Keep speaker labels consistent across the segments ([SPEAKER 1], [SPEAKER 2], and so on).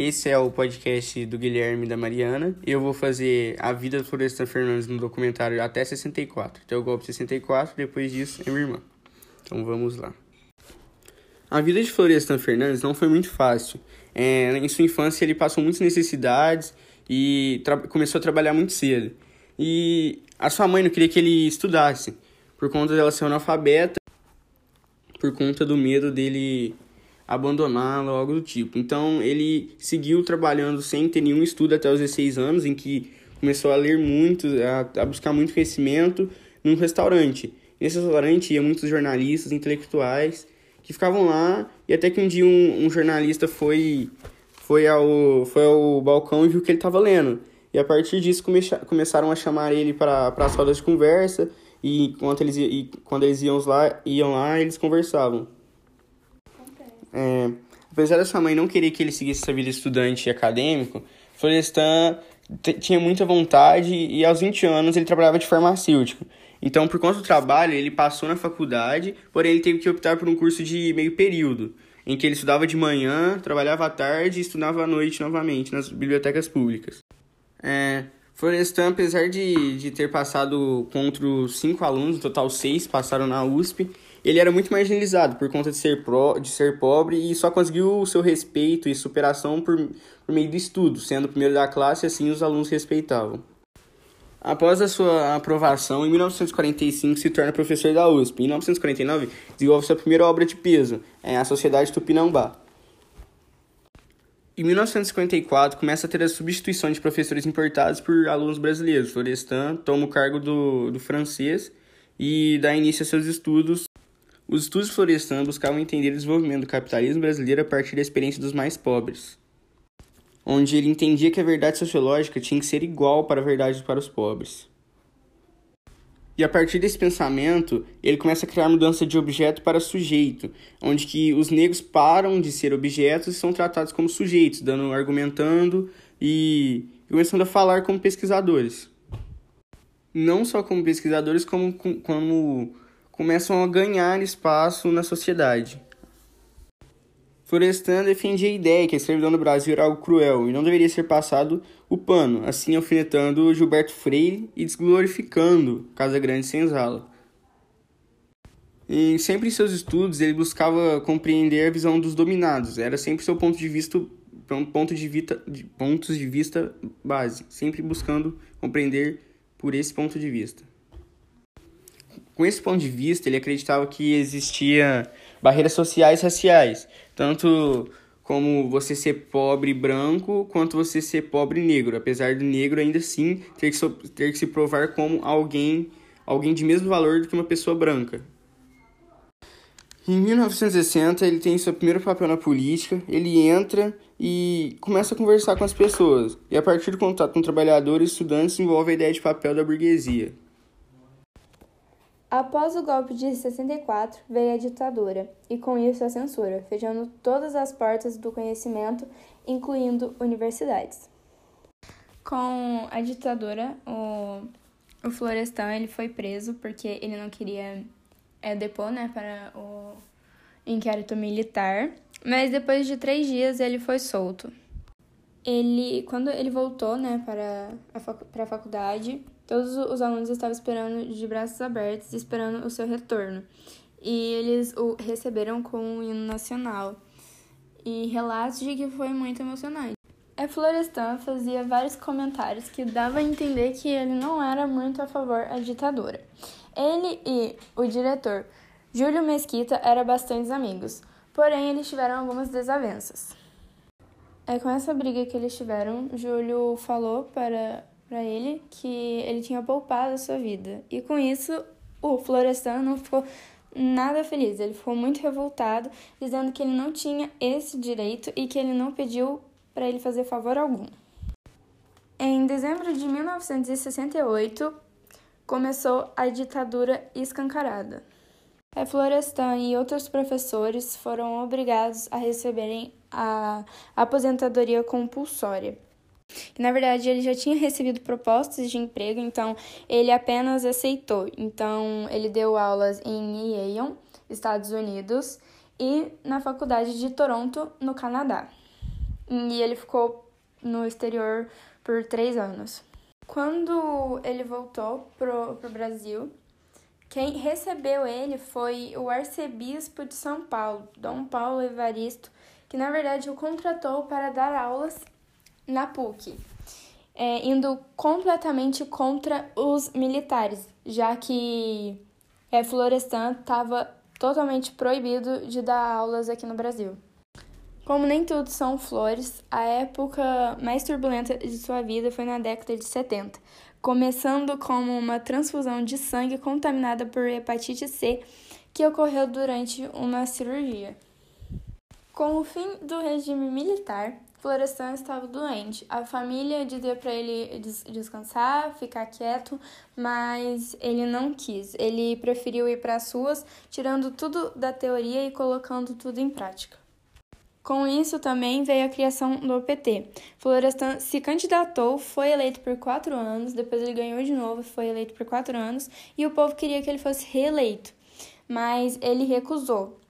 [SPEAKER 1] Esse é o podcast do Guilherme e da Mariana. Eu vou fazer a vida do Florestan Fernandes no documentário até 64. Até o golpe 64, depois disso é minha irmã. Então vamos lá. A vida de Florestan Fernandes não foi muito fácil. É, em sua infância ele passou muitas necessidades e começou a trabalhar muito cedo. E a sua mãe não queria que ele estudasse, por conta dela ser analfabeta, por conta do medo dele abandoná-la ou algo do tipo. Então ele seguiu trabalhando sem ter nenhum estudo até os 16 anos, em que começou a ler muito, a, a buscar muito conhecimento num restaurante. Nesse restaurante ia muitos jornalistas, intelectuais, que ficavam lá, e até que um dia um, um jornalista foi, foi, ao, foi ao balcão e viu que ele estava lendo. E a partir disso come, começaram a chamar ele para as rodas de conversa, e, enquanto eles, e quando eles iam lá, iam lá, eles conversavam. É, apesar da sua mãe não querer que ele seguisse essa vida estudante e acadêmico, Florestan tinha muita vontade e aos 20 anos ele trabalhava de farmacêutico. Então, por conta do trabalho, ele passou na faculdade, porém ele teve que optar por um curso de meio período, em que ele estudava de manhã, trabalhava à tarde e estudava à noite novamente nas bibliotecas públicas. É, Florestan, apesar de, de ter passado contra cinco alunos, no total seis passaram na USP, ele era muito marginalizado por conta de ser, pro, de ser pobre e só conseguiu o seu respeito e superação por, por meio do estudo, sendo o primeiro da classe, assim os alunos respeitavam. Após a sua aprovação, em 1945 se torna professor da USP. Em 1949, desenvolve sua primeira obra de peso, é a Sociedade Tupinambá. Em 1954, começa a ter a substituição de professores importados por alunos brasileiros. Florestan toma o cargo do, do francês e dá início a seus estudos os estudos Florestan buscavam entender o desenvolvimento do capitalismo brasileiro a partir da experiência dos mais pobres, onde ele entendia que a verdade sociológica tinha que ser igual para a verdade para os pobres. E a partir desse pensamento, ele começa a criar mudança de objeto para sujeito, onde que os negros param de ser objetos e são tratados como sujeitos, dando, argumentando e começando a falar como pesquisadores. Não só como pesquisadores, como, como começam a ganhar espaço na sociedade. Florestan defendia a ideia que a escravidão no Brasil era algo cruel e não deveria ser passado o pano, assim alfinetando Gilberto Freire e desglorificando Casa Grande Senzala. E sempre em seus estudos ele buscava compreender a visão dos dominados, era sempre seu ponto de vista ponto de vista de pontos de vista base, sempre buscando compreender por esse ponto de vista. Com esse ponto de vista, ele acreditava que existia barreiras sociais e raciais, tanto como você ser pobre branco, quanto você ser pobre negro, apesar do negro ainda assim ter que, so ter que se provar como alguém, alguém de mesmo valor do que uma pessoa branca. Em 1960, ele tem seu primeiro papel na política, ele entra e começa a conversar com as pessoas, e a partir do contato com trabalhadores estudantes envolve a ideia de papel da burguesia.
[SPEAKER 2] Após o golpe de 64, veio a ditadura e, com isso, a censura, fechando todas as portas do conhecimento, incluindo universidades. Com a ditadura, o, o Florestan ele foi preso porque ele não queria é, depor né, para o inquérito militar, mas depois de três dias ele foi solto. Ele, quando ele voltou né, para, a, para a faculdade, Todos os alunos estavam esperando de braços abertos, esperando o seu retorno. E eles o receberam com um hino nacional. E relatos de que foi muito emocionante. A Florestan fazia vários comentários que davam a entender que ele não era muito a favor da ditadura. Ele e o diretor Júlio Mesquita eram bastante amigos, porém eles tiveram algumas desavenças. É com essa briga que eles tiveram, Júlio falou para para ele que ele tinha poupado a sua vida. E com isso, o Florestan não ficou nada feliz. Ele ficou muito revoltado, dizendo que ele não tinha esse direito e que ele não pediu para ele fazer favor algum. Em dezembro de 1968, começou a ditadura escancarada. A Florestan e outros professores foram obrigados a receberem a aposentadoria compulsória na verdade, ele já tinha recebido propostas de emprego, então ele apenas aceitou. Então, ele deu aulas em Yale, Estados Unidos, e na Faculdade de Toronto, no Canadá. e ele ficou no exterior por três anos. Quando ele voltou pro, pro Brasil, quem recebeu ele foi o arcebispo de São Paulo, Dom Paulo Evaristo, que na verdade o contratou para dar aulas na PUC, é, indo completamente contra os militares, já que é, Florestan estava totalmente proibido de dar aulas aqui no Brasil. Como nem tudo são flores, a época mais turbulenta de sua vida foi na década de 70, começando como uma transfusão de sangue contaminada por hepatite C que ocorreu durante uma cirurgia. Com o fim do regime militar, Florestan estava doente. A família dizia para ele des descansar, ficar quieto, mas ele não quis. Ele preferiu ir para as ruas, tirando tudo da teoria e colocando tudo em prática. Com isso também veio a criação do PT. Florestan se candidatou, foi eleito por quatro anos, depois ele ganhou de novo, foi eleito por quatro anos, e o povo queria que ele fosse reeleito, mas ele recusou.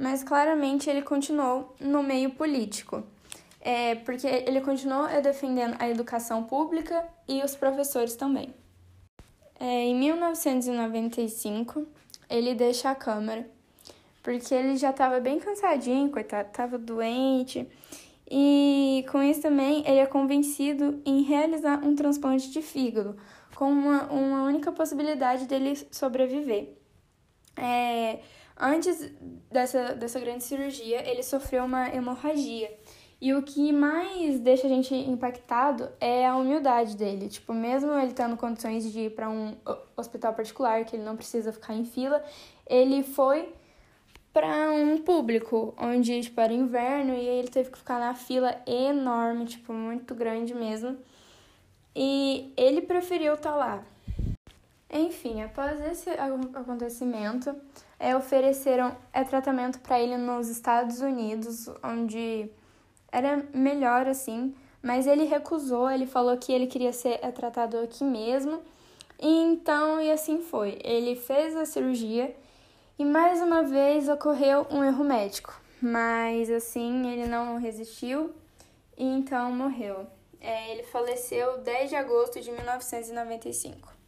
[SPEAKER 2] Mas claramente ele continuou no meio político, é, porque ele continuou defendendo a educação pública e os professores também. É, em 1995, ele deixa a Câmara porque ele já estava bem cansadinho, coitado, estava doente. E com isso também ele é convencido em realizar um transplante de fígado, com uma, uma única possibilidade dele sobreviver. É, antes dessa, dessa grande cirurgia, ele sofreu uma hemorragia. E o que mais deixa a gente impactado é a humildade dele. Tipo, mesmo ele tendo condições de ir para um hospital particular, que ele não precisa ficar em fila, ele foi para um público, onde tipo, era inverno e ele teve que ficar na fila enorme, tipo, muito grande mesmo. E ele preferiu estar tá lá. Enfim, após esse acontecimento, é, ofereceram é, tratamento para ele nos Estados Unidos, onde era melhor assim, mas ele recusou, ele falou que ele queria ser é, tratado aqui mesmo. E então, e assim foi. Ele fez a cirurgia e mais uma vez ocorreu um erro médico, mas assim ele não resistiu e então morreu. É, ele faleceu 10 de agosto de 1995.